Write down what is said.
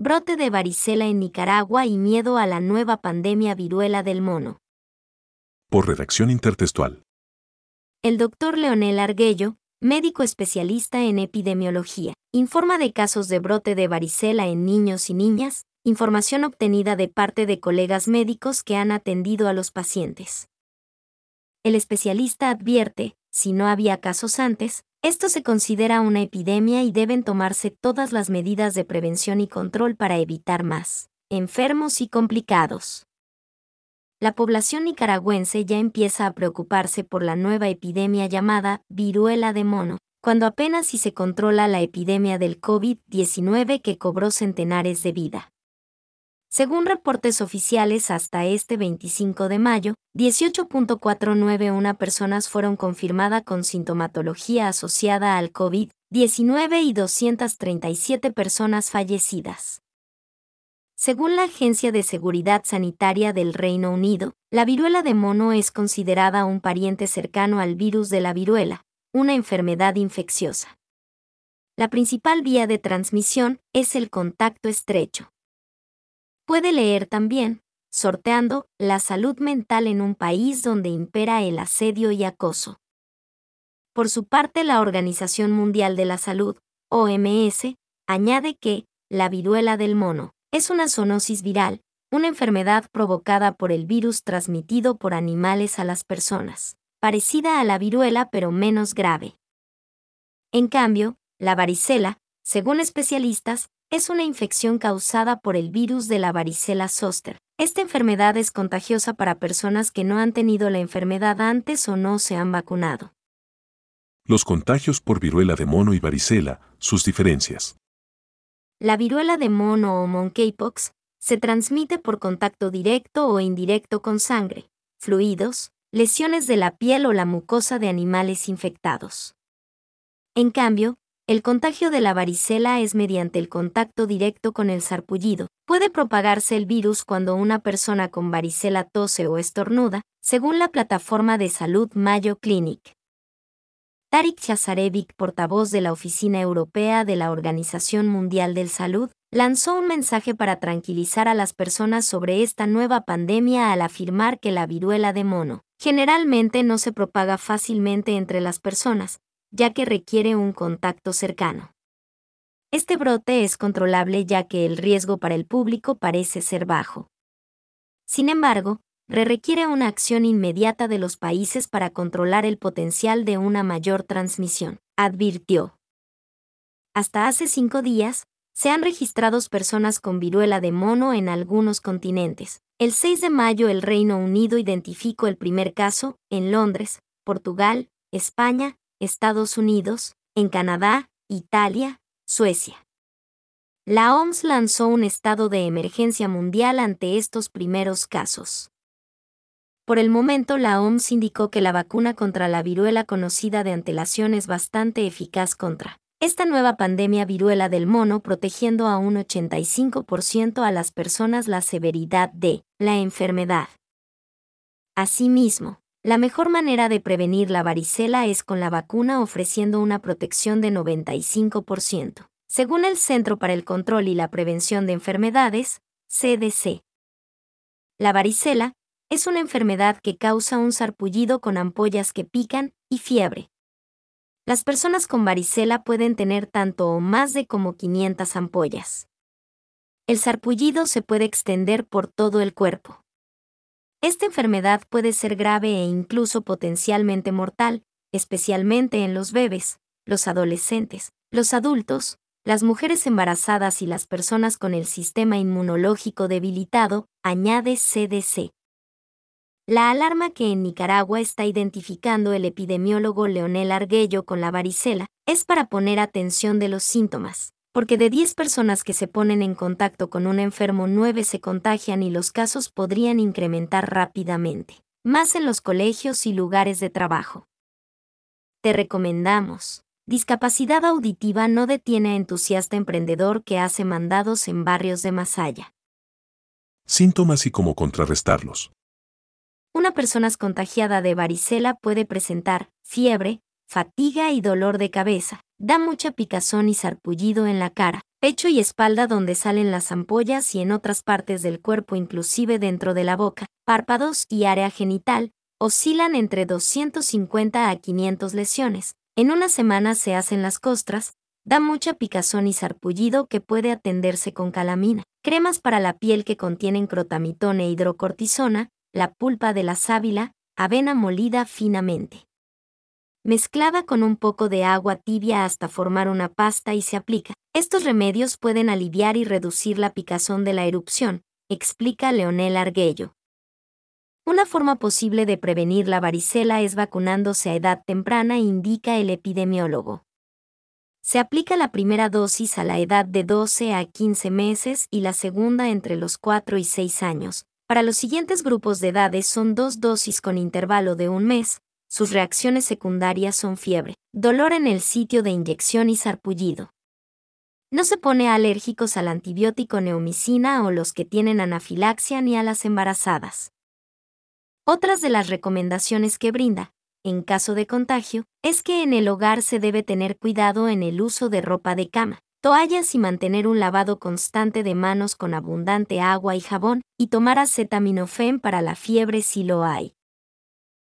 brote de varicela en Nicaragua y miedo a la nueva pandemia viruela del mono. Por redacción intertextual. El doctor Leonel Arguello, médico especialista en epidemiología, informa de casos de brote de varicela en niños y niñas, información obtenida de parte de colegas médicos que han atendido a los pacientes. El especialista advierte, si no había casos antes, esto se considera una epidemia y deben tomarse todas las medidas de prevención y control para evitar más enfermos y complicados. La población nicaragüense ya empieza a preocuparse por la nueva epidemia llamada viruela de mono, cuando apenas si se controla la epidemia del COVID-19 que cobró centenares de vida. Según reportes oficiales hasta este 25 de mayo, 18.491 personas fueron confirmadas con sintomatología asociada al COVID-19 y 237 personas fallecidas. Según la Agencia de Seguridad Sanitaria del Reino Unido, la viruela de mono es considerada un pariente cercano al virus de la viruela, una enfermedad infecciosa. La principal vía de transmisión es el contacto estrecho. Puede leer también, sorteando, la salud mental en un país donde impera el asedio y acoso. Por su parte, la Organización Mundial de la Salud, OMS, añade que, la viruela del mono, es una zoonosis viral, una enfermedad provocada por el virus transmitido por animales a las personas, parecida a la viruela pero menos grave. En cambio, la varicela, según especialistas, es una infección causada por el virus de la varicela zoster. Esta enfermedad es contagiosa para personas que no han tenido la enfermedad antes o no se han vacunado. Los contagios por viruela de mono y varicela, sus diferencias. La viruela de mono o monkeypox se transmite por contacto directo o indirecto con sangre, fluidos, lesiones de la piel o la mucosa de animales infectados. En cambio, el contagio de la varicela es mediante el contacto directo con el sarpullido. Puede propagarse el virus cuando una persona con varicela tose o estornuda, según la plataforma de salud Mayo Clinic. Tarik Chazarevic, portavoz de la Oficina Europea de la Organización Mundial del Salud, lanzó un mensaje para tranquilizar a las personas sobre esta nueva pandemia al afirmar que la viruela de mono generalmente no se propaga fácilmente entre las personas, ya que requiere un contacto cercano. Este brote es controlable ya que el riesgo para el público parece ser bajo. Sin embargo, requiere una acción inmediata de los países para controlar el potencial de una mayor transmisión, advirtió. Hasta hace cinco días, se han registrado personas con viruela de mono en algunos continentes. El 6 de mayo el Reino Unido identificó el primer caso, en Londres, Portugal, España, Estados Unidos, en Canadá, Italia, Suecia. La OMS lanzó un estado de emergencia mundial ante estos primeros casos. Por el momento la OMS indicó que la vacuna contra la viruela conocida de antelación es bastante eficaz contra esta nueva pandemia viruela del mono protegiendo a un 85% a las personas la severidad de la enfermedad. Asimismo, la mejor manera de prevenir la varicela es con la vacuna ofreciendo una protección de 95%, según el Centro para el Control y la Prevención de Enfermedades, CDC. La varicela es una enfermedad que causa un sarpullido con ampollas que pican y fiebre. Las personas con varicela pueden tener tanto o más de como 500 ampollas. El sarpullido se puede extender por todo el cuerpo. Esta enfermedad puede ser grave e incluso potencialmente mortal, especialmente en los bebés, los adolescentes, los adultos, las mujeres embarazadas y las personas con el sistema inmunológico debilitado, añade CDC. La alarma que en Nicaragua está identificando el epidemiólogo Leonel Arguello con la varicela es para poner atención de los síntomas, porque de 10 personas que se ponen en contacto con un enfermo 9 se contagian y los casos podrían incrementar rápidamente, más en los colegios y lugares de trabajo. Te recomendamos. Discapacidad auditiva no detiene a entusiasta emprendedor que hace mandados en barrios de Masaya. Síntomas y cómo contrarrestarlos. Una persona contagiada de varicela puede presentar fiebre, fatiga y dolor de cabeza, da mucha picazón y sarpullido en la cara, pecho y espalda donde salen las ampollas y en otras partes del cuerpo inclusive dentro de la boca, párpados y área genital, oscilan entre 250 a 500 lesiones. En una semana se hacen las costras, da mucha picazón y sarpullido que puede atenderse con calamina. Cremas para la piel que contienen crotamitón e hidrocortisona, la pulpa de la sábila, avena molida finamente. Mezclada con un poco de agua tibia hasta formar una pasta y se aplica. Estos remedios pueden aliviar y reducir la picazón de la erupción, explica Leonel Arguello. Una forma posible de prevenir la varicela es vacunándose a edad temprana, indica el epidemiólogo. Se aplica la primera dosis a la edad de 12 a 15 meses y la segunda entre los 4 y 6 años. Para los siguientes grupos de edades son dos dosis con intervalo de un mes. Sus reacciones secundarias son fiebre, dolor en el sitio de inyección y sarpullido. No se pone alérgicos al antibiótico neomicina o los que tienen anafilaxia ni a las embarazadas. Otras de las recomendaciones que brinda, en caso de contagio, es que en el hogar se debe tener cuidado en el uso de ropa de cama, toallas y mantener un lavado constante de manos con abundante agua y jabón, y tomar acetaminofén para la fiebre si lo hay.